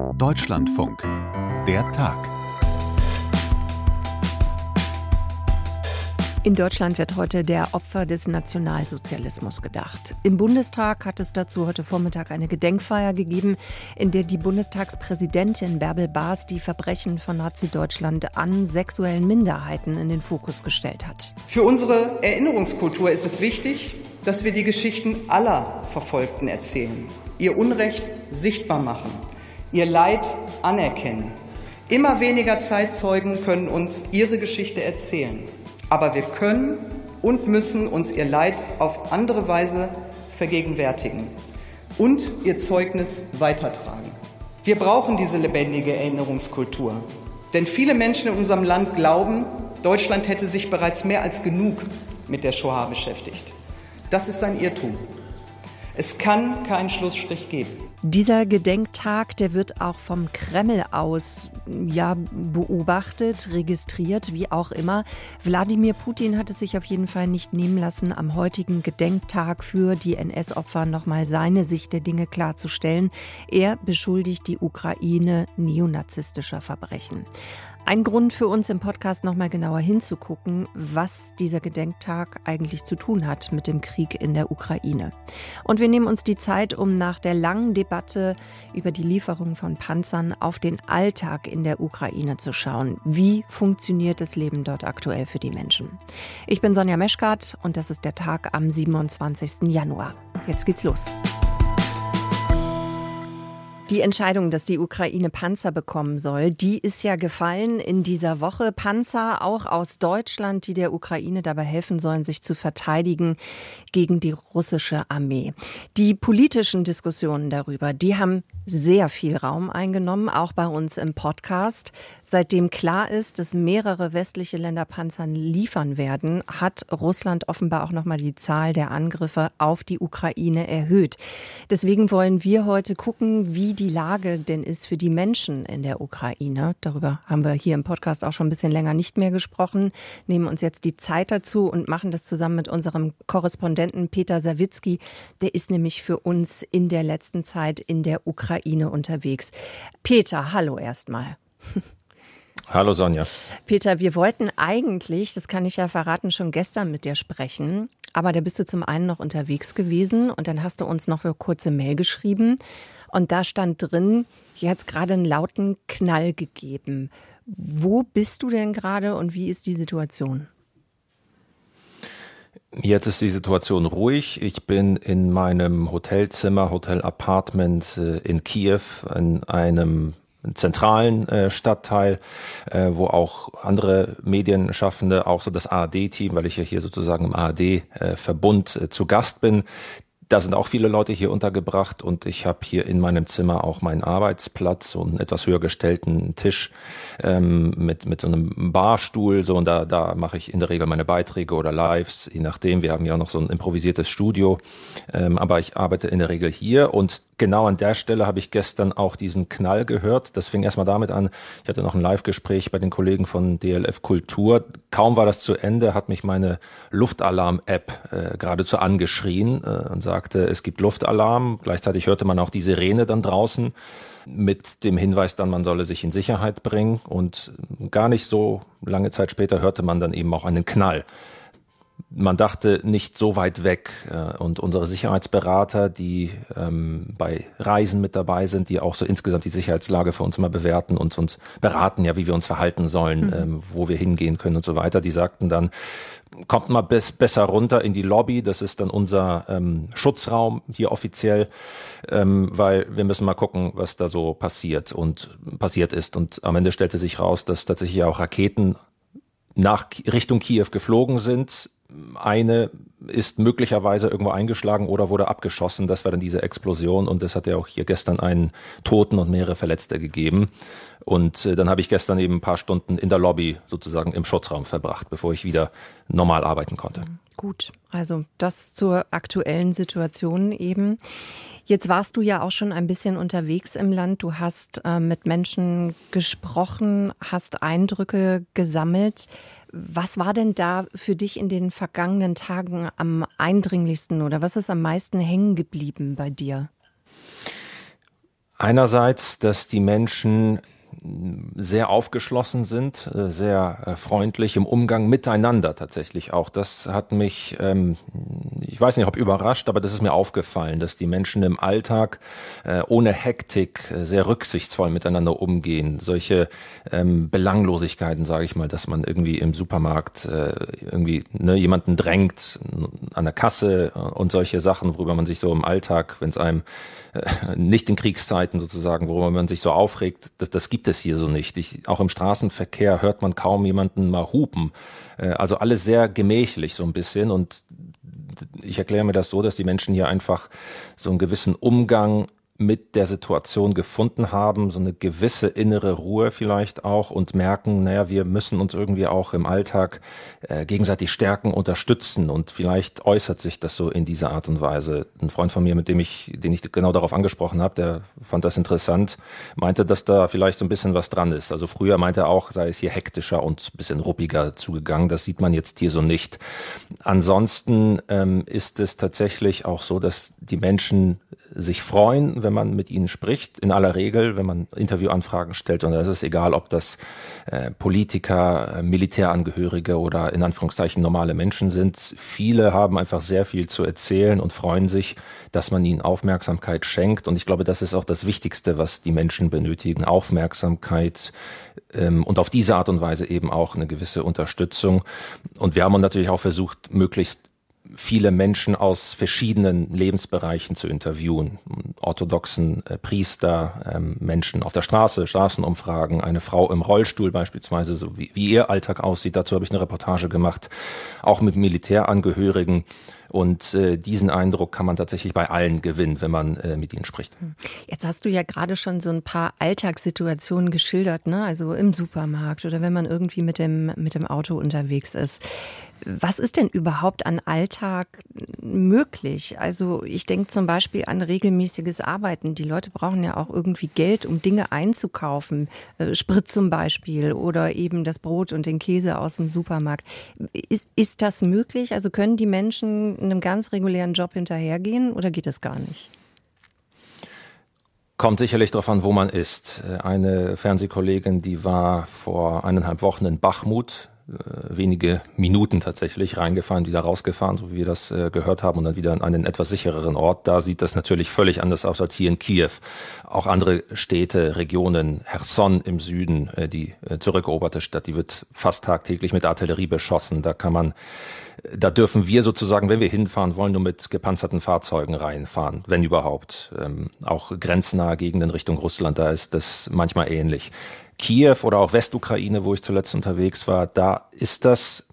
Deutschlandfunk. Der Tag. In Deutschland wird heute der Opfer des Nationalsozialismus gedacht. Im Bundestag hat es dazu heute Vormittag eine Gedenkfeier gegeben, in der die Bundestagspräsidentin Bärbel Baas die Verbrechen von Nazi-Deutschland an sexuellen Minderheiten in den Fokus gestellt hat. Für unsere Erinnerungskultur ist es wichtig, dass wir die Geschichten aller Verfolgten erzählen, ihr Unrecht sichtbar machen, ihr Leid anerkennen. Immer weniger Zeitzeugen können uns ihre Geschichte erzählen. Aber wir können und müssen uns ihr Leid auf andere Weise vergegenwärtigen und ihr Zeugnis weitertragen. Wir brauchen diese lebendige Erinnerungskultur. Denn viele Menschen in unserem Land glauben, Deutschland hätte sich bereits mehr als genug mit der Shoah beschäftigt. Das ist ein Irrtum. Es kann keinen Schlussstrich geben. Dieser Gedenktag, der wird auch vom Kreml aus ja beobachtet, registriert, wie auch immer. Wladimir Putin hat es sich auf jeden Fall nicht nehmen lassen, am heutigen Gedenktag für die NS-Opfer nochmal seine Sicht der Dinge klarzustellen. Er beschuldigt die Ukraine neonazistischer Verbrechen. Ein Grund für uns im Podcast nochmal genauer hinzugucken, was dieser Gedenktag eigentlich zu tun hat mit dem Krieg in der Ukraine. Und wir nehmen uns die Zeit, um nach der langen Debatte über die Lieferung von Panzern auf den Alltag in der Ukraine zu schauen. Wie funktioniert das Leben dort aktuell für die Menschen? Ich bin Sonja Meschkat und das ist der Tag am 27. Januar. Jetzt geht's los. Die Entscheidung, dass die Ukraine Panzer bekommen soll, die ist ja gefallen in dieser Woche. Panzer auch aus Deutschland, die der Ukraine dabei helfen sollen, sich zu verteidigen gegen die russische Armee. Die politischen Diskussionen darüber, die haben sehr viel Raum eingenommen, auch bei uns im Podcast. Seitdem klar ist, dass mehrere westliche Länder Panzer liefern werden, hat Russland offenbar auch nochmal die Zahl der Angriffe auf die Ukraine erhöht. Deswegen wollen wir heute gucken, wie die Lage denn ist für die Menschen in der Ukraine. Darüber haben wir hier im Podcast auch schon ein bisschen länger nicht mehr gesprochen, nehmen uns jetzt die Zeit dazu und machen das zusammen mit unserem Korrespondenten Peter Sawicki. Der ist nämlich für uns in der letzten Zeit in der Ukraine unterwegs. Peter, hallo erstmal. Hallo Sonja. Peter, wir wollten eigentlich, das kann ich ja verraten, schon gestern mit dir sprechen. Aber da bist du zum einen noch unterwegs gewesen und dann hast du uns noch eine kurze Mail geschrieben. Und da stand drin, hier hat es gerade einen lauten Knall gegeben. Wo bist du denn gerade und wie ist die Situation? Jetzt ist die Situation ruhig. Ich bin in meinem Hotelzimmer, Hotel-Apartment äh, in Kiew, in einem zentralen äh, Stadtteil, äh, wo auch andere Medienschaffende, auch so das ARD-Team, weil ich ja hier sozusagen im ARD-Verbund zu Gast bin, da sind auch viele Leute hier untergebracht und ich habe hier in meinem Zimmer auch meinen Arbeitsplatz und einen etwas höher gestellten Tisch ähm, mit, mit so einem Barstuhl. So, und da, da mache ich in der Regel meine Beiträge oder Lives, je nachdem. Wir haben ja auch noch so ein improvisiertes Studio. Ähm, aber ich arbeite in der Regel hier und genau an der Stelle habe ich gestern auch diesen Knall gehört. Das fing erstmal damit an, ich hatte noch ein Live-Gespräch bei den Kollegen von DLF Kultur. Kaum war das zu Ende, hat mich meine Luftalarm-App äh, geradezu angeschrien äh, und sagte, es gibt Luftalarm. Gleichzeitig hörte man auch die Sirene dann draußen mit dem Hinweis dann, man solle sich in Sicherheit bringen. Und gar nicht so lange Zeit später hörte man dann eben auch einen Knall man dachte nicht so weit weg. Äh, und unsere Sicherheitsberater, die ähm, bei Reisen mit dabei sind, die auch so insgesamt die Sicherheitslage für uns immer bewerten und uns beraten, ja, wie wir uns verhalten sollen, mhm. ähm, wo wir hingehen können und so weiter, die sagten dann, kommt mal bis, besser runter in die Lobby, das ist dann unser ähm, Schutzraum hier offiziell, ähm, weil wir müssen mal gucken, was da so passiert und passiert ist. Und am Ende stellte sich raus, dass tatsächlich auch Raketen nach Richtung Kiew geflogen sind, eine ist möglicherweise irgendwo eingeschlagen oder wurde abgeschossen. Das war dann diese Explosion und es hat ja auch hier gestern einen Toten und mehrere Verletzte gegeben. Und äh, dann habe ich gestern eben ein paar Stunden in der Lobby sozusagen im Schutzraum verbracht, bevor ich wieder normal arbeiten konnte. Gut, also das zur aktuellen Situation eben. Jetzt warst du ja auch schon ein bisschen unterwegs im Land. Du hast äh, mit Menschen gesprochen, hast Eindrücke gesammelt. Was war denn da für dich in den vergangenen Tagen am eindringlichsten oder was ist am meisten hängen geblieben bei dir? Einerseits, dass die Menschen sehr aufgeschlossen sind, äh, sehr äh, freundlich im Umgang miteinander tatsächlich auch. Das hat mich, ähm, ich weiß nicht, ob überrascht, aber das ist mir aufgefallen, dass die Menschen im Alltag äh, ohne Hektik sehr rücksichtsvoll miteinander umgehen. Solche ähm, Belanglosigkeiten, sage ich mal, dass man irgendwie im Supermarkt irgendwie ne, jemanden drängt an der Kasse und solche Sachen, worüber man sich so im Alltag, wenn es einem nicht in Kriegszeiten sozusagen, worüber man sich so aufregt, das, das gibt es hier so nicht. Ich, auch im Straßenverkehr hört man kaum jemanden mal hupen. Äh, also alles sehr gemächlich so ein bisschen und ich erkläre mir das so, dass die Menschen hier einfach so einen gewissen Umgang mit der Situation gefunden haben, so eine gewisse innere Ruhe vielleicht auch und merken, naja, wir müssen uns irgendwie auch im Alltag äh, gegenseitig stärken, unterstützen und vielleicht äußert sich das so in dieser Art und Weise. Ein Freund von mir, mit dem ich, den ich genau darauf angesprochen habe, der fand das interessant, meinte, dass da vielleicht so ein bisschen was dran ist. Also früher meinte er auch, sei es hier hektischer und bisschen ruppiger zugegangen. Das sieht man jetzt hier so nicht. Ansonsten ähm, ist es tatsächlich auch so, dass die Menschen sich freuen, wenn man mit ihnen spricht. In aller Regel, wenn man Interviewanfragen stellt. Und es ist egal, ob das äh, Politiker, äh, Militärangehörige oder in Anführungszeichen normale Menschen sind. Viele haben einfach sehr viel zu erzählen und freuen sich, dass man ihnen Aufmerksamkeit schenkt. Und ich glaube, das ist auch das Wichtigste, was die Menschen benötigen. Aufmerksamkeit ähm, und auf diese Art und Weise eben auch eine gewisse Unterstützung. Und wir haben natürlich auch versucht, möglichst viele Menschen aus verschiedenen Lebensbereichen zu interviewen. Orthodoxen äh, Priester, ähm, Menschen auf der Straße, Straßenumfragen, eine Frau im Rollstuhl beispielsweise, so wie, wie ihr Alltag aussieht. Dazu habe ich eine Reportage gemacht, auch mit Militärangehörigen. Und äh, diesen Eindruck kann man tatsächlich bei allen gewinnen, wenn man äh, mit ihnen spricht. Hm. Jetzt hast du ja gerade schon so ein paar Alltagssituationen geschildert, ne? Also im Supermarkt oder wenn man irgendwie mit dem, mit dem Auto unterwegs ist. Was ist denn überhaupt an Alltag möglich? Also ich denke zum Beispiel an regelmäßiges Arbeiten. Die Leute brauchen ja auch irgendwie Geld, um Dinge einzukaufen. Äh, Sprit zum Beispiel oder eben das Brot und den Käse aus dem Supermarkt. Ist, ist das möglich? Also können die Menschen einem ganz regulären Job hinterhergehen oder geht das gar nicht? Kommt sicherlich darauf an, wo man ist. Eine Fernsehkollegin, die war vor eineinhalb Wochen in Bachmut, äh, wenige Minuten tatsächlich reingefahren, wieder rausgefahren, so wie wir das äh, gehört haben, und dann wieder an einen etwas sichereren Ort. Da sieht das natürlich völlig anders aus als hier in Kiew. Auch andere Städte, Regionen, Herson im Süden, äh, die zurückeroberte Stadt, die wird fast tagtäglich mit Artillerie beschossen. Da kann man da dürfen wir sozusagen, wenn wir hinfahren wollen, nur mit gepanzerten Fahrzeugen reinfahren, wenn überhaupt. Ähm, auch grenznahe Gegenden Richtung Russland, da ist das manchmal ähnlich. Kiew oder auch Westukraine, wo ich zuletzt unterwegs war, da ist das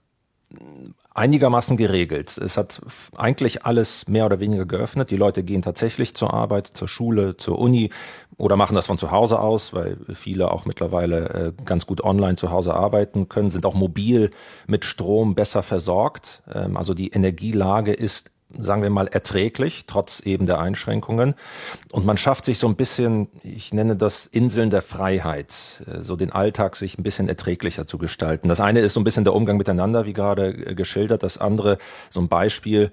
einigermaßen geregelt. Es hat eigentlich alles mehr oder weniger geöffnet. Die Leute gehen tatsächlich zur Arbeit, zur Schule, zur Uni oder machen das von zu Hause aus, weil viele auch mittlerweile äh, ganz gut online zu Hause arbeiten können, sind auch mobil mit Strom besser versorgt. Ähm, also die Energielage ist sagen wir mal, erträglich, trotz eben der Einschränkungen. Und man schafft sich so ein bisschen, ich nenne das Inseln der Freiheit, äh, so den Alltag sich ein bisschen erträglicher zu gestalten. Das eine ist so ein bisschen der Umgang miteinander, wie gerade äh, geschildert. Das andere, so ein Beispiel,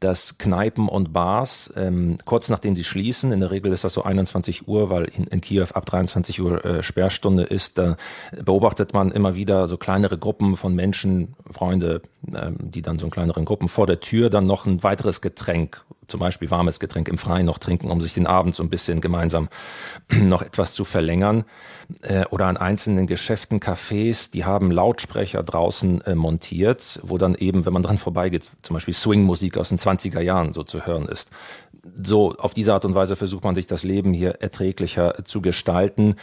dass Kneipen und Bars ähm, kurz nachdem sie schließen, in der Regel ist das so 21 Uhr, weil in, in Kiew ab 23 Uhr äh, Sperrstunde ist, da beobachtet man immer wieder so kleinere Gruppen von Menschen, Freunde, die dann so in kleineren Gruppen vor der Tür dann noch ein weiteres Getränk, zum Beispiel warmes Getränk im Freien noch trinken, um sich den Abend so ein bisschen gemeinsam noch etwas zu verlängern. Äh, oder an einzelnen Geschäften, Cafés, die haben Lautsprecher draußen äh, montiert, wo dann eben, wenn man dran vorbeigeht, zum Beispiel Swing-Musik aus den 20er Jahren so zu hören ist. So, auf diese Art und Weise versucht man sich das Leben hier erträglicher zu gestalten.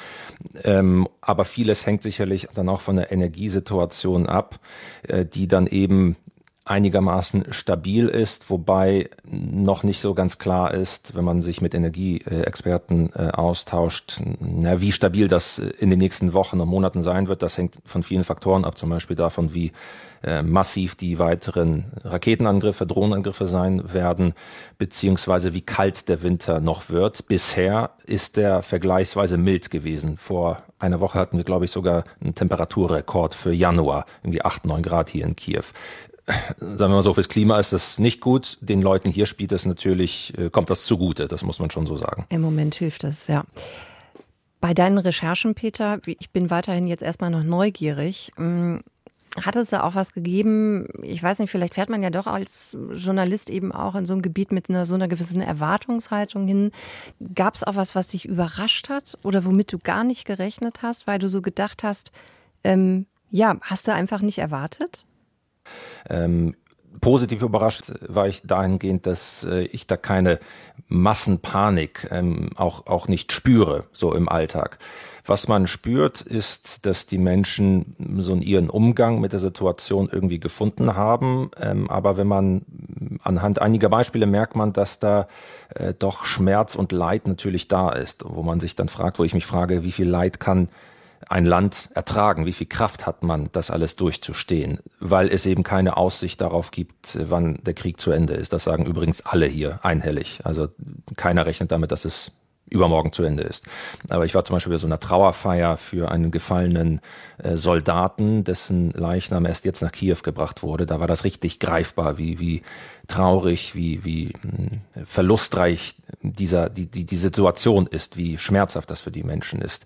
Ähm, aber vieles hängt sicherlich dann auch von der Energiesituation ab, äh, die dann eben einigermaßen stabil ist, wobei noch nicht so ganz klar ist, wenn man sich mit Energieexperten äh, austauscht, na, wie stabil das in den nächsten Wochen und Monaten sein wird. Das hängt von vielen Faktoren ab, zum Beispiel davon, wie äh, massiv die weiteren Raketenangriffe, Drohnenangriffe sein werden, beziehungsweise wie kalt der Winter noch wird. Bisher ist der vergleichsweise mild gewesen. Vor einer Woche hatten wir, glaube ich, sogar einen Temperaturrekord für Januar, irgendwie 8, 9 Grad hier in Kiew sagen wir mal so, fürs Klima ist das nicht gut. Den Leuten hier spielt das natürlich, äh, kommt das zugute, das muss man schon so sagen. Im Moment hilft es, ja. Bei deinen Recherchen, Peter, ich bin weiterhin jetzt erstmal noch neugierig. Hm, hat es da auch was gegeben? Ich weiß nicht, vielleicht fährt man ja doch als Journalist eben auch in so einem Gebiet mit einer so einer gewissen Erwartungshaltung hin. Gab es auch was, was dich überrascht hat oder womit du gar nicht gerechnet hast, weil du so gedacht hast, ähm, ja, hast du einfach nicht erwartet? Ähm, positiv überrascht war ich dahingehend, dass äh, ich da keine Massenpanik ähm, auch, auch nicht spüre, so im Alltag. Was man spürt, ist, dass die Menschen so ihren Umgang mit der Situation irgendwie gefunden haben. Ähm, aber wenn man anhand einiger Beispiele merkt man, dass da äh, doch Schmerz und Leid natürlich da ist, wo man sich dann fragt, wo ich mich frage, wie viel Leid kann ein Land ertragen? Wie viel Kraft hat man, das alles durchzustehen? Weil es eben keine Aussicht darauf gibt, wann der Krieg zu Ende ist. Das sagen übrigens alle hier einhellig. Also keiner rechnet damit, dass es übermorgen zu Ende ist. Aber ich war zum Beispiel bei so einer Trauerfeier für einen gefallenen äh, Soldaten, dessen Leichnam erst jetzt nach Kiew gebracht wurde. Da war das richtig greifbar, wie, wie traurig, wie, wie hm, verlustreich dieser, die, die, die Situation ist, wie schmerzhaft das für die Menschen ist.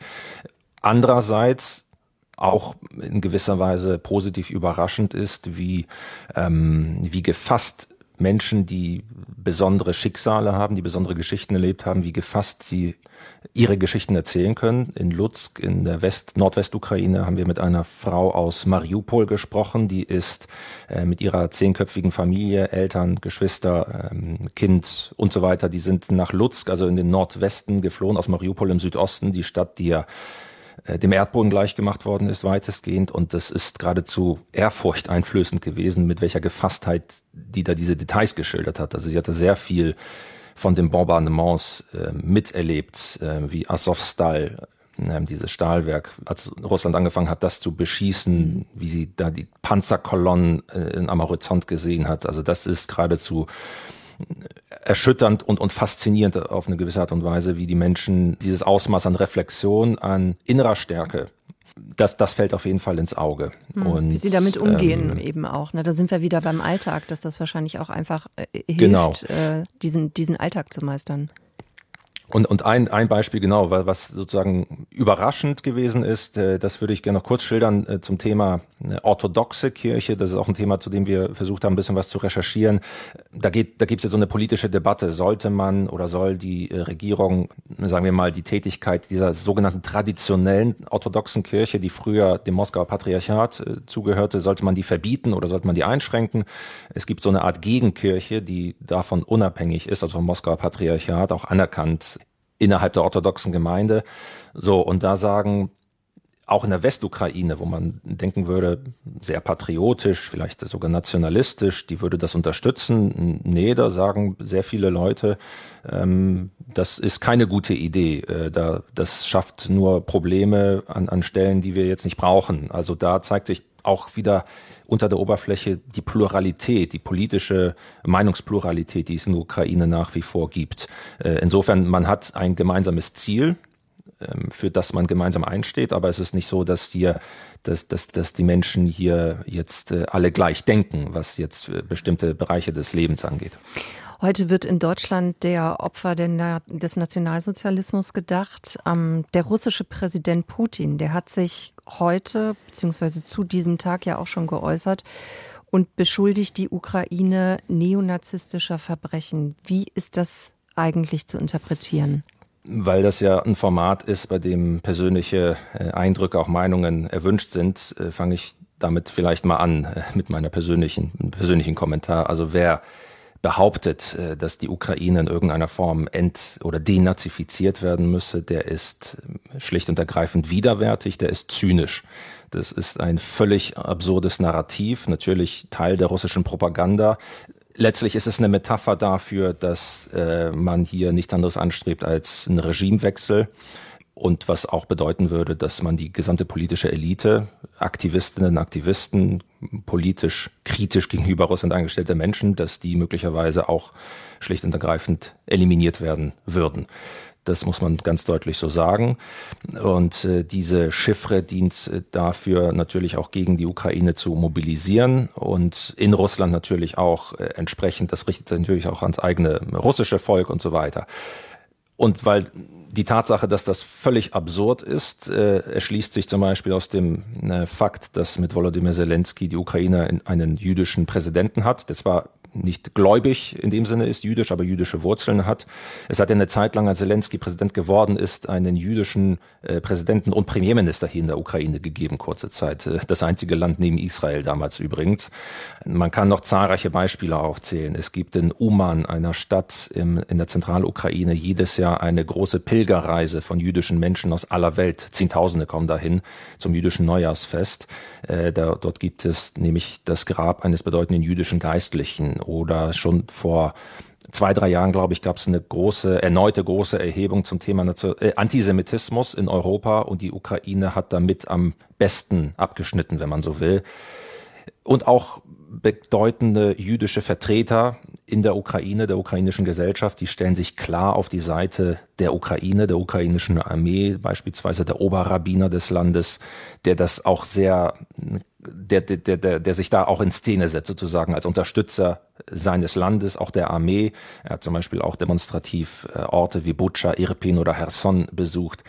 Andererseits auch in gewisser Weise positiv überraschend ist, wie, ähm, wie gefasst Menschen, die besondere Schicksale haben, die besondere Geschichten erlebt haben, wie gefasst sie ihre Geschichten erzählen können. In Lutsk, in der West Nordwestukraine, haben wir mit einer Frau aus Mariupol gesprochen. Die ist äh, mit ihrer zehnköpfigen Familie, Eltern, Geschwister, ähm, Kind und so weiter, die sind nach Lutsk, also in den Nordwesten geflohen, aus Mariupol im Südosten, die Stadt, die ja äh, dem Erdboden gleichgemacht worden ist, weitestgehend. Und das ist geradezu ehrfurchteinflößend gewesen, mit welcher Gefasstheit die da diese Details geschildert hat. Also sie hatte sehr viel von den Bombardements äh, miterlebt, äh, wie Azovstal, äh, dieses Stahlwerk, als Russland angefangen hat, das zu beschießen, wie sie da die Panzerkolonnen äh, am Horizont gesehen hat. Also das ist geradezu erschütternd und, und faszinierend auf eine gewisse Art und Weise, wie die Menschen dieses Ausmaß an Reflexion, an innerer Stärke das, das fällt auf jeden Fall ins Auge. Hm, und, wie sie damit umgehen ähm, eben auch. Ne? Da sind wir wieder beim Alltag, dass das wahrscheinlich auch einfach äh, hilft, genau. äh, diesen, diesen Alltag zu meistern. Und, und ein, ein Beispiel genau, was sozusagen überraschend gewesen ist, äh, das würde ich gerne noch kurz schildern äh, zum Thema äh, orthodoxe Kirche. Das ist auch ein Thema, zu dem wir versucht haben, ein bisschen was zu recherchieren. Da geht, da gibt es ja so eine politische Debatte. Sollte man oder soll die Regierung, sagen wir mal, die Tätigkeit dieser sogenannten traditionellen orthodoxen Kirche, die früher dem Moskauer Patriarchat zugehörte, sollte man die verbieten oder sollte man die einschränken? Es gibt so eine Art Gegenkirche, die davon unabhängig ist, also vom Moskauer Patriarchat, auch anerkannt innerhalb der orthodoxen Gemeinde. So, und da sagen auch in der Westukraine, wo man denken würde, sehr patriotisch, vielleicht sogar nationalistisch, die würde das unterstützen. Nee, da sagen sehr viele Leute, ähm, das ist keine gute Idee. Äh, da, das schafft nur Probleme an, an Stellen, die wir jetzt nicht brauchen. Also da zeigt sich auch wieder unter der Oberfläche die Pluralität, die politische Meinungspluralität, die es in der Ukraine nach wie vor gibt. Äh, insofern, man hat ein gemeinsames Ziel, ähm, für das man gemeinsam einsteht, aber es ist nicht so, dass hier, dass, dass, dass die Menschen hier jetzt äh, alle gleich denken, was jetzt äh, bestimmte Bereiche des Lebens angeht. Heute wird in Deutschland der Opfer des Nationalsozialismus gedacht. Ähm, der russische Präsident Putin, der hat sich heute beziehungsweise zu diesem Tag ja auch schon geäußert und beschuldigt die Ukraine neonazistischer Verbrechen. Wie ist das eigentlich zu interpretieren? Weil das ja ein Format ist, bei dem persönliche äh, Eindrücke, auch Meinungen erwünscht sind, äh, fange ich damit vielleicht mal an äh, mit meiner persönlichen, persönlichen Kommentar. Also wer behauptet, äh, dass die Ukraine in irgendeiner Form ent- oder denazifiziert werden müsse, der ist äh, schlicht und ergreifend widerwärtig, der ist zynisch. Das ist ein völlig absurdes Narrativ, natürlich Teil der russischen Propaganda. Letztlich ist es eine Metapher dafür, dass äh, man hier nichts anderes anstrebt als einen Regimewechsel. Und was auch bedeuten würde, dass man die gesamte politische Elite, Aktivistinnen, Aktivisten, politisch kritisch gegenüber Russland eingestellte Menschen, dass die möglicherweise auch schlicht und ergreifend eliminiert werden würden. Das muss man ganz deutlich so sagen. Und äh, diese Chiffre dient äh, dafür natürlich auch gegen die Ukraine zu mobilisieren und in Russland natürlich auch äh, entsprechend, das richtet sich natürlich auch ans eigene russische Volk und so weiter. Und weil die Tatsache, dass das völlig absurd ist, äh, erschließt sich zum Beispiel aus dem äh, Fakt, dass mit Volodymyr Zelensky die Ukraine einen jüdischen Präsidenten hat, der zwar nicht gläubig in dem Sinne ist, jüdisch, aber jüdische Wurzeln hat. Es hat eine Zeit lang, als Zelensky Präsident geworden ist, einen jüdischen äh, Präsidenten und Premierminister hier in der Ukraine gegeben, kurze Zeit. Äh, das einzige Land neben Israel damals übrigens. Man kann noch zahlreiche Beispiele aufzählen. Es gibt in Uman, einer Stadt im, in der Zentralukraine, jedes Jahr eine große Pilgerreise von jüdischen Menschen aus aller Welt. Zehntausende kommen dahin zum jüdischen Neujahrsfest. Äh, dort gibt es nämlich das Grab eines bedeutenden jüdischen Geistlichen oder schon vor zwei, drei Jahren, glaube ich, gab es eine große, erneute große Erhebung zum Thema äh, Antisemitismus in Europa und die Ukraine hat damit am besten abgeschnitten, wenn man so will. Und auch bedeutende jüdische Vertreter in der Ukraine, der ukrainischen Gesellschaft, die stellen sich klar auf die Seite der Ukraine, der ukrainischen Armee, beispielsweise der Oberrabbiner des Landes, der das auch sehr der, der, der, der sich da auch in Szene setzt, sozusagen als Unterstützer seines Landes, auch der Armee. Er hat zum Beispiel auch demonstrativ äh, Orte wie Bucha, Irpin oder Herson besucht.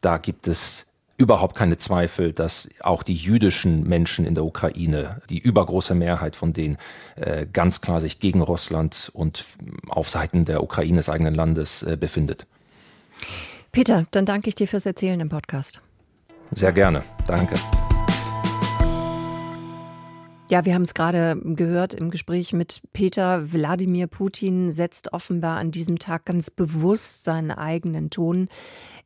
Da gibt es überhaupt keine Zweifel, dass auch die jüdischen Menschen in der Ukraine, die übergroße Mehrheit von denen, äh, ganz klar sich gegen Russland und auf Seiten der Ukraine des eigenen Landes äh, befindet. Peter, dann danke ich dir fürs Erzählen im Podcast. Sehr gerne. Danke. Ja, wir haben es gerade gehört im Gespräch mit Peter. Wladimir Putin setzt offenbar an diesem Tag ganz bewusst seinen eigenen Ton,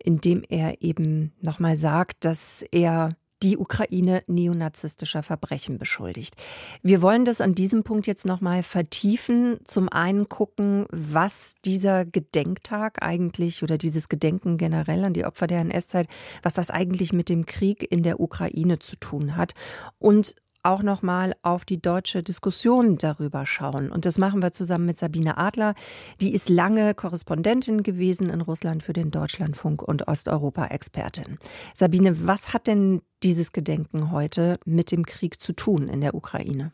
indem er eben nochmal sagt, dass er die Ukraine neonazistischer Verbrechen beschuldigt. Wir wollen das an diesem Punkt jetzt nochmal vertiefen. Zum einen gucken, was dieser Gedenktag eigentlich oder dieses Gedenken generell an die Opfer der NS-Zeit, was das eigentlich mit dem Krieg in der Ukraine zu tun hat. Und auch nochmal auf die deutsche Diskussion darüber schauen. Und das machen wir zusammen mit Sabine Adler. Die ist lange Korrespondentin gewesen in Russland für den Deutschlandfunk und Osteuropa-Expertin. Sabine, was hat denn dieses Gedenken heute mit dem Krieg zu tun in der Ukraine?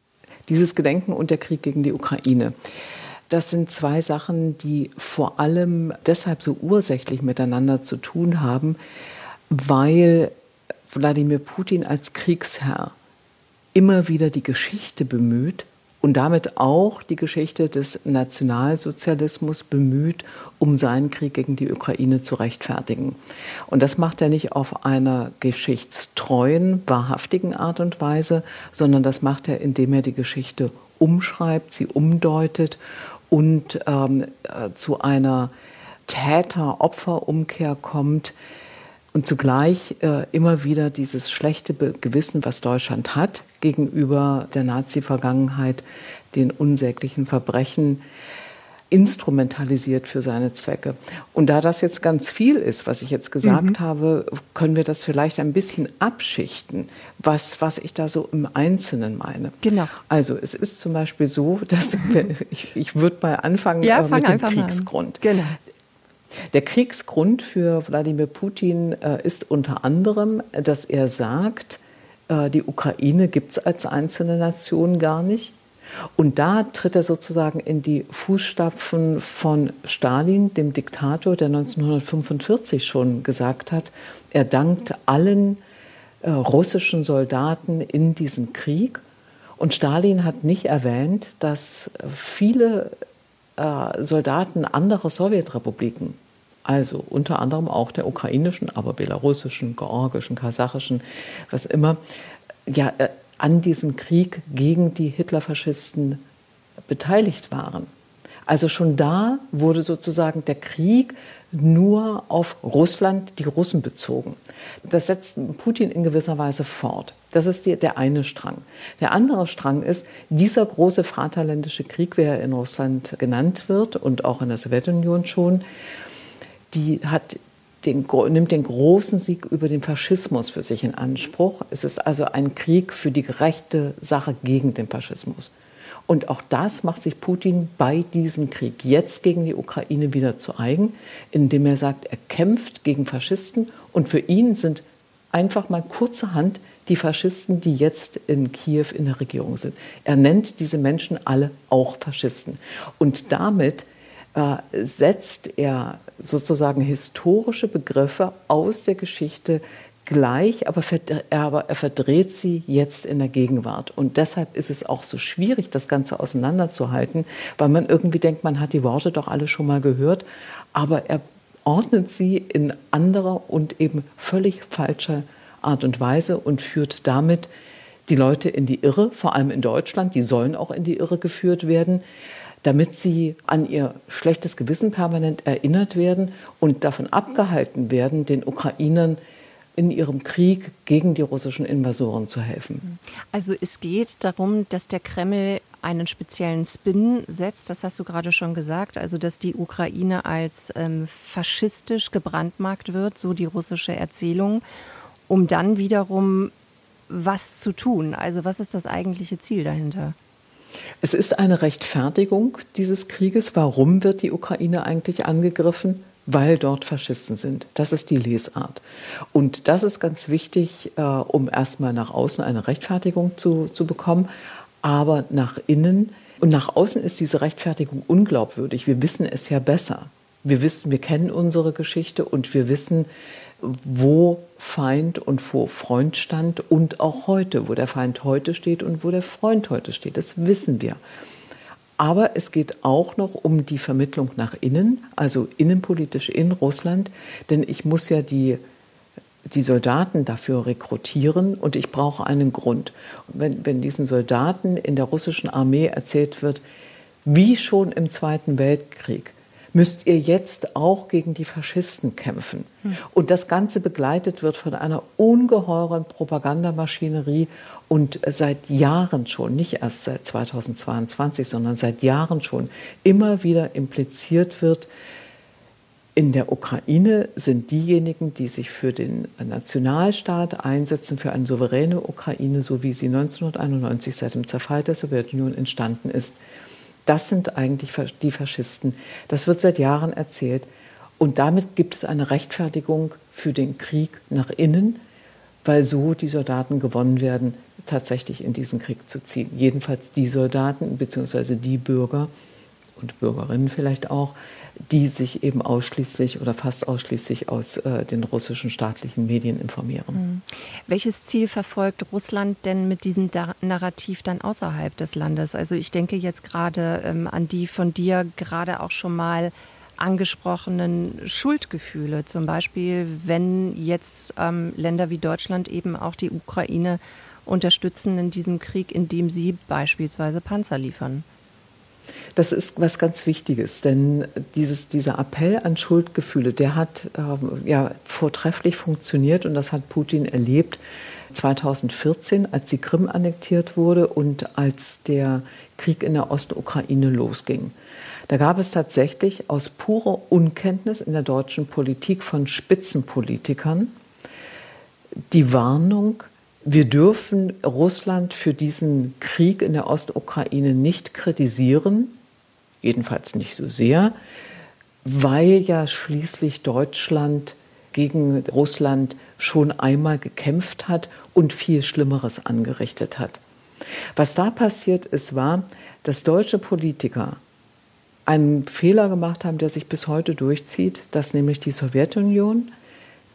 Dieses Gedenken und der Krieg gegen die Ukraine. Das sind zwei Sachen, die vor allem deshalb so ursächlich miteinander zu tun haben, weil Wladimir Putin als Kriegsherr immer wieder die Geschichte bemüht und damit auch die Geschichte des Nationalsozialismus bemüht, um seinen Krieg gegen die Ukraine zu rechtfertigen. Und das macht er nicht auf einer geschichtstreuen, wahrhaftigen Art und Weise, sondern das macht er, indem er die Geschichte umschreibt, sie umdeutet und ähm, äh, zu einer Täter-Opfer-Umkehr kommt, und zugleich äh, immer wieder dieses schlechte Gewissen, was Deutschland hat gegenüber der Nazi-Vergangenheit, den unsäglichen Verbrechen, instrumentalisiert für seine Zwecke. Und da das jetzt ganz viel ist, was ich jetzt gesagt mhm. habe, können wir das vielleicht ein bisschen abschichten, was, was ich da so im Einzelnen meine. Genau. Also es ist zum Beispiel so, dass ich, ich würde mal anfangen ja, äh, mit dem Kriegsgrund. Genau. Der Kriegsgrund für Wladimir Putin äh, ist unter anderem, dass er sagt, äh, die Ukraine gibt es als einzelne Nation gar nicht. Und da tritt er sozusagen in die Fußstapfen von Stalin, dem Diktator, der 1945 schon gesagt hat, er dankt allen äh, russischen Soldaten in diesem Krieg. Und Stalin hat nicht erwähnt, dass viele äh, Soldaten anderer Sowjetrepubliken, also unter anderem auch der ukrainischen, aber belarussischen, georgischen, kasachischen, was immer, ja, äh, an diesem Krieg gegen die Hitlerfaschisten beteiligt waren. Also schon da wurde sozusagen der Krieg nur auf Russland, die Russen bezogen. Das setzt Putin in gewisser Weise fort. Das ist die, der eine Strang. Der andere Strang ist, dieser große Vaterländische Krieg, wie er in Russland genannt wird und auch in der Sowjetunion schon, die hat den, nimmt den großen Sieg über den Faschismus für sich in Anspruch. Es ist also ein Krieg für die gerechte Sache gegen den Faschismus. Und auch das macht sich Putin bei diesem Krieg jetzt gegen die Ukraine wieder zu eigen, indem er sagt, er kämpft gegen Faschisten und für ihn sind einfach mal kurzerhand die Faschisten, die jetzt in Kiew in der Regierung sind. Er nennt diese Menschen alle auch Faschisten. Und damit äh, setzt er sozusagen historische Begriffe aus der Geschichte gleich, aber, er verdreht sie jetzt in der Gegenwart. Und deshalb ist es auch so schwierig, das Ganze auseinanderzuhalten, weil man irgendwie denkt, man hat die Worte doch alle schon mal gehört, aber er ordnet sie in anderer und eben völlig falscher Art und Weise und führt damit die Leute in die Irre, vor allem in Deutschland, die sollen auch in die Irre geführt werden, damit sie an ihr schlechtes Gewissen permanent erinnert werden und davon abgehalten werden, den Ukrainern in ihrem Krieg gegen die russischen Invasoren zu helfen. Also es geht darum, dass der Kreml einen speziellen Spin setzt, das hast du gerade schon gesagt, also dass die Ukraine als ähm, faschistisch gebrandmarkt wird, so die russische Erzählung, um dann wiederum was zu tun. Also was ist das eigentliche Ziel dahinter? Es ist eine Rechtfertigung dieses Krieges. Warum wird die Ukraine eigentlich angegriffen? Weil dort Faschisten sind. Das ist die Lesart. Und das ist ganz wichtig, äh, um erstmal nach außen eine Rechtfertigung zu, zu bekommen, aber nach innen. Und nach außen ist diese Rechtfertigung unglaubwürdig. Wir wissen es ja besser. Wir wissen, wir kennen unsere Geschichte und wir wissen, wo Feind und wo Freund stand und auch heute, wo der Feind heute steht und wo der Freund heute steht. Das wissen wir. Aber es geht auch noch um die Vermittlung nach innen, also innenpolitisch in Russland, denn ich muss ja die, die Soldaten dafür rekrutieren und ich brauche einen Grund. Wenn, wenn diesen Soldaten in der russischen Armee erzählt wird, wie schon im Zweiten Weltkrieg, müsst ihr jetzt auch gegen die Faschisten kämpfen. Und das Ganze begleitet wird von einer ungeheuren Propagandamaschinerie und seit Jahren schon, nicht erst seit 2022, sondern seit Jahren schon immer wieder impliziert wird, in der Ukraine sind diejenigen, die sich für den Nationalstaat einsetzen, für eine souveräne Ukraine, so wie sie 1991 seit dem Zerfall der Sowjetunion entstanden ist, das sind eigentlich die Faschisten. Das wird seit Jahren erzählt. Und damit gibt es eine Rechtfertigung für den Krieg nach innen, weil so die Soldaten gewonnen werden, tatsächlich in diesen Krieg zu ziehen. Jedenfalls die Soldaten bzw. die Bürger und Bürgerinnen vielleicht auch, die sich eben ausschließlich oder fast ausschließlich aus äh, den russischen staatlichen Medien informieren. Mhm. Welches Ziel verfolgt Russland denn mit diesem da Narrativ dann außerhalb des Landes? Also ich denke jetzt gerade ähm, an die von dir gerade auch schon mal angesprochenen Schuldgefühle. Zum Beispiel, wenn jetzt ähm, Länder wie Deutschland eben auch die Ukraine unterstützen in diesem Krieg, indem sie beispielsweise Panzer liefern. Das ist was ganz Wichtiges, denn dieses, dieser Appell an Schuldgefühle, der hat ähm, ja vortrefflich funktioniert und das hat Putin erlebt 2014, als die Krim annektiert wurde und als der Krieg in der Ostukraine losging. Da gab es tatsächlich aus purer Unkenntnis in der deutschen Politik von Spitzenpolitikern die Warnung, wir dürfen Russland für diesen Krieg in der Ostukraine nicht kritisieren, jedenfalls nicht so sehr, weil ja schließlich Deutschland gegen Russland schon einmal gekämpft hat und viel Schlimmeres angerichtet hat. Was da passiert ist, war, dass deutsche Politiker einen Fehler gemacht haben, der sich bis heute durchzieht, dass nämlich die Sowjetunion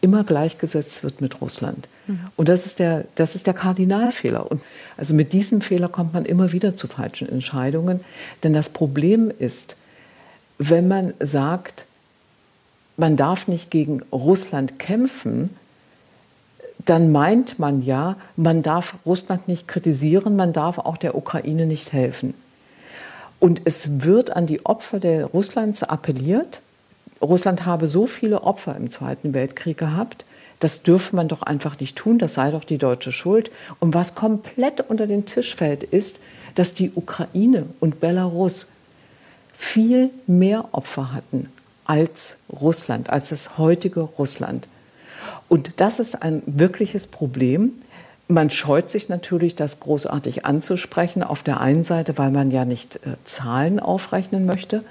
immer gleichgesetzt wird mit Russland. Mhm. Und das ist, der, das ist der Kardinalfehler. Und also mit diesem Fehler kommt man immer wieder zu falschen Entscheidungen. Denn das Problem ist, wenn man sagt, man darf nicht gegen Russland kämpfen, dann meint man ja, man darf Russland nicht kritisieren, man darf auch der Ukraine nicht helfen. Und es wird an die Opfer der Russlands appelliert, Russland habe so viele Opfer im Zweiten Weltkrieg gehabt, das dürfe man doch einfach nicht tun, das sei doch die deutsche Schuld. Und was komplett unter den Tisch fällt, ist, dass die Ukraine und Belarus viel mehr Opfer hatten als Russland, als das heutige Russland. Und das ist ein wirkliches Problem. Man scheut sich natürlich, das großartig anzusprechen. Auf der einen Seite, weil man ja nicht äh, Zahlen aufrechnen möchte.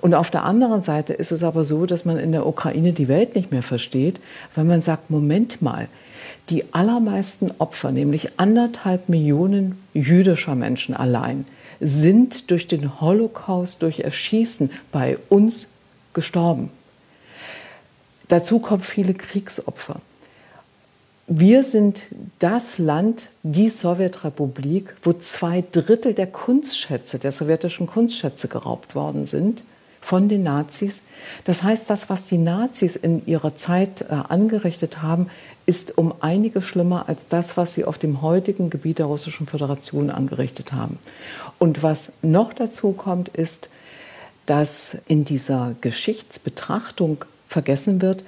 Und auf der anderen Seite ist es aber so, dass man in der Ukraine die Welt nicht mehr versteht, weil man sagt, Moment mal, die allermeisten Opfer, nämlich anderthalb Millionen jüdischer Menschen allein, sind durch den Holocaust, durch Erschießen bei uns gestorben. Dazu kommen viele Kriegsopfer. Wir sind das Land, die Sowjetrepublik, wo zwei Drittel der Kunstschätze, der sowjetischen Kunstschätze geraubt worden sind von den Nazis. Das heißt, das, was die Nazis in ihrer Zeit äh, angerichtet haben, ist um einige schlimmer als das, was sie auf dem heutigen Gebiet der Russischen Föderation angerichtet haben. Und was noch dazu kommt, ist, dass in dieser Geschichtsbetrachtung vergessen wird,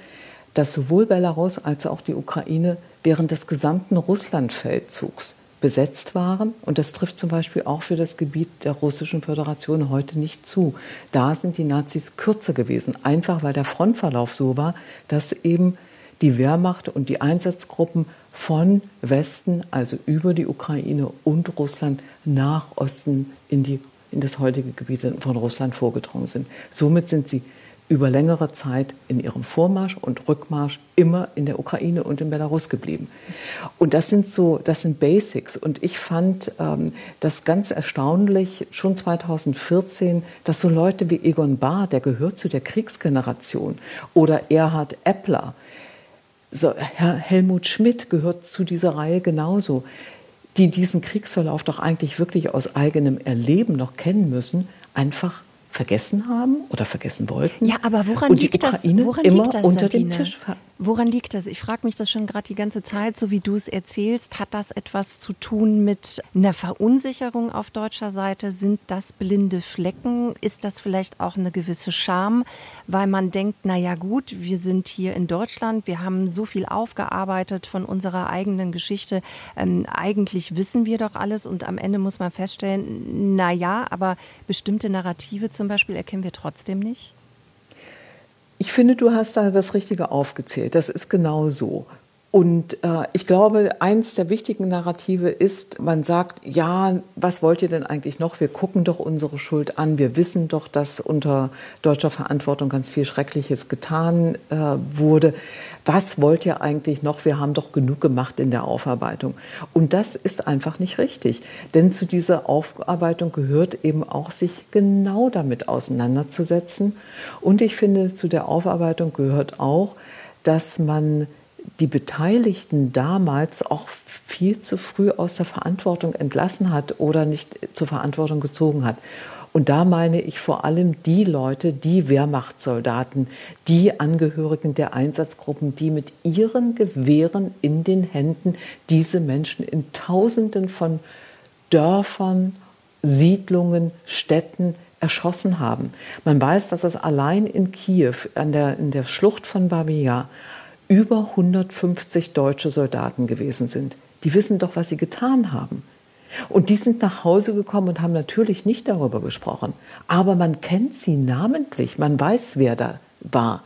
dass sowohl Belarus als auch die Ukraine während des gesamten Russlandfeldzugs besetzt waren. Und das trifft zum Beispiel auch für das Gebiet der Russischen Föderation heute nicht zu. Da sind die Nazis kürzer gewesen, einfach weil der Frontverlauf so war, dass eben die Wehrmacht und die Einsatzgruppen von Westen, also über die Ukraine und Russland, nach Osten in, die, in das heutige Gebiet von Russland vorgedrungen sind. Somit sind sie über längere Zeit in ihrem Vormarsch und Rückmarsch immer in der Ukraine und in Belarus geblieben. Und das sind so, das sind Basics. Und ich fand ähm, das ganz erstaunlich, schon 2014, dass so Leute wie Egon Bahr, der gehört zu der Kriegsgeneration, oder Erhard Eppler, so, Herr Helmut Schmidt gehört zu dieser Reihe genauso, die diesen Kriegsverlauf doch eigentlich wirklich aus eigenem Erleben noch kennen müssen, einfach vergessen haben oder vergessen wollten. Ja, aber woran und liegt das? Woran immer liegt das, unter Sabine? dem Tisch. Woran liegt das? Ich frage mich das schon gerade die ganze Zeit, so wie du es erzählst. Hat das etwas zu tun mit einer Verunsicherung auf deutscher Seite? Sind das blinde Flecken? Ist das vielleicht auch eine gewisse Scham, weil man denkt, na ja gut, wir sind hier in Deutschland, wir haben so viel aufgearbeitet von unserer eigenen Geschichte. Ähm, eigentlich wissen wir doch alles und am Ende muss man feststellen, na ja, aber bestimmte Narrative zum Beispiel erkennen wir trotzdem nicht. Ich finde, du hast da das Richtige aufgezählt. Das ist genau so. Und äh, ich glaube, eins der wichtigen Narrative ist, man sagt, ja, was wollt ihr denn eigentlich noch? Wir gucken doch unsere Schuld an. Wir wissen doch, dass unter deutscher Verantwortung ganz viel Schreckliches getan äh, wurde. Was wollt ihr eigentlich noch? Wir haben doch genug gemacht in der Aufarbeitung. Und das ist einfach nicht richtig. Denn zu dieser Aufarbeitung gehört eben auch, sich genau damit auseinanderzusetzen. Und ich finde, zu der Aufarbeitung gehört auch, dass man die Beteiligten damals auch viel zu früh aus der Verantwortung entlassen hat oder nicht zur Verantwortung gezogen hat. Und da meine ich vor allem die Leute, die Wehrmachtssoldaten, die Angehörigen der Einsatzgruppen, die mit ihren Gewehren in den Händen diese Menschen in Tausenden von Dörfern, Siedlungen, Städten erschossen haben. Man weiß, dass es allein in Kiew, an der, in der Schlucht von Babia, über 150 deutsche Soldaten gewesen sind. Die wissen doch, was sie getan haben. Und die sind nach Hause gekommen und haben natürlich nicht darüber gesprochen. Aber man kennt sie namentlich. Man weiß, wer da war.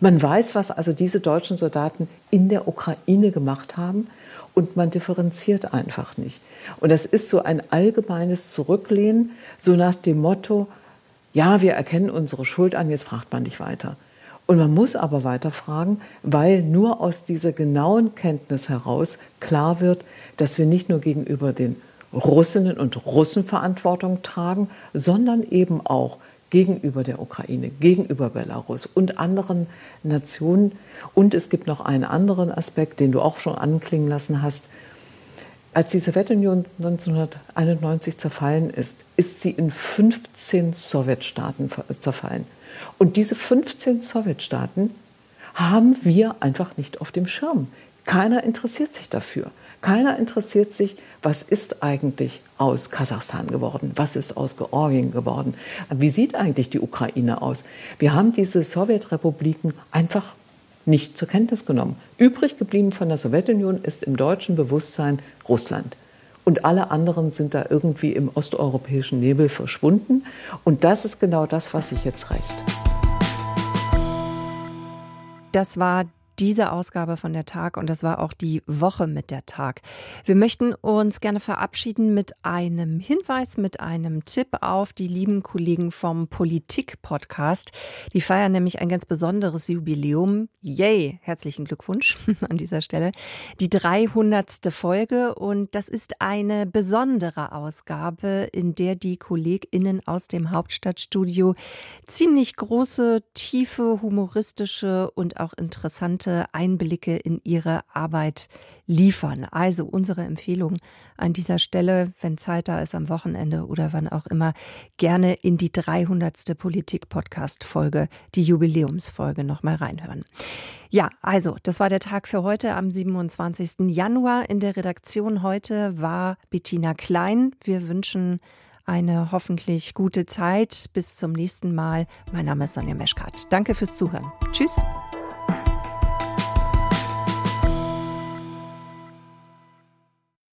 Man weiß, was also diese deutschen Soldaten in der Ukraine gemacht haben. Und man differenziert einfach nicht. Und das ist so ein allgemeines Zurücklehnen, so nach dem Motto, ja, wir erkennen unsere Schuld an, jetzt fragt man nicht weiter. Und man muss aber weiter fragen, weil nur aus dieser genauen Kenntnis heraus klar wird, dass wir nicht nur gegenüber den Russinnen und Russen Verantwortung tragen, sondern eben auch gegenüber der Ukraine, gegenüber Belarus und anderen Nationen. Und es gibt noch einen anderen Aspekt, den du auch schon anklingen lassen hast. Als die Sowjetunion 1991 zerfallen ist, ist sie in 15 Sowjetstaaten zerfallen. Und diese 15 Sowjetstaaten haben wir einfach nicht auf dem Schirm. Keiner interessiert sich dafür. Keiner interessiert sich, was ist eigentlich aus Kasachstan geworden? Was ist aus Georgien geworden? Wie sieht eigentlich die Ukraine aus? Wir haben diese Sowjetrepubliken einfach nicht zur Kenntnis genommen. Übrig geblieben von der Sowjetunion ist im deutschen Bewusstsein Russland und alle anderen sind da irgendwie im osteuropäischen Nebel verschwunden. Und das ist genau das, was sich jetzt rächt. Das war diese Ausgabe von der Tag und das war auch die Woche mit der Tag. Wir möchten uns gerne verabschieden mit einem Hinweis, mit einem Tipp auf die lieben Kollegen vom Politik-Podcast. Die feiern nämlich ein ganz besonderes Jubiläum. Yay! Herzlichen Glückwunsch an dieser Stelle. Die 300. Folge und das ist eine besondere Ausgabe, in der die KollegInnen aus dem Hauptstadtstudio ziemlich große, tiefe, humoristische und auch interessante interessante Einblicke in ihre Arbeit liefern. Also unsere Empfehlung an dieser Stelle, wenn Zeit da ist am Wochenende oder wann auch immer, gerne in die 300. Politik-Podcast-Folge, die Jubiläumsfolge nochmal reinhören. Ja, also, das war der Tag für heute am 27. Januar. In der Redaktion heute war Bettina Klein. Wir wünschen eine hoffentlich gute Zeit. Bis zum nächsten Mal. Mein Name ist Sonja Meschkat. Danke fürs Zuhören. Tschüss.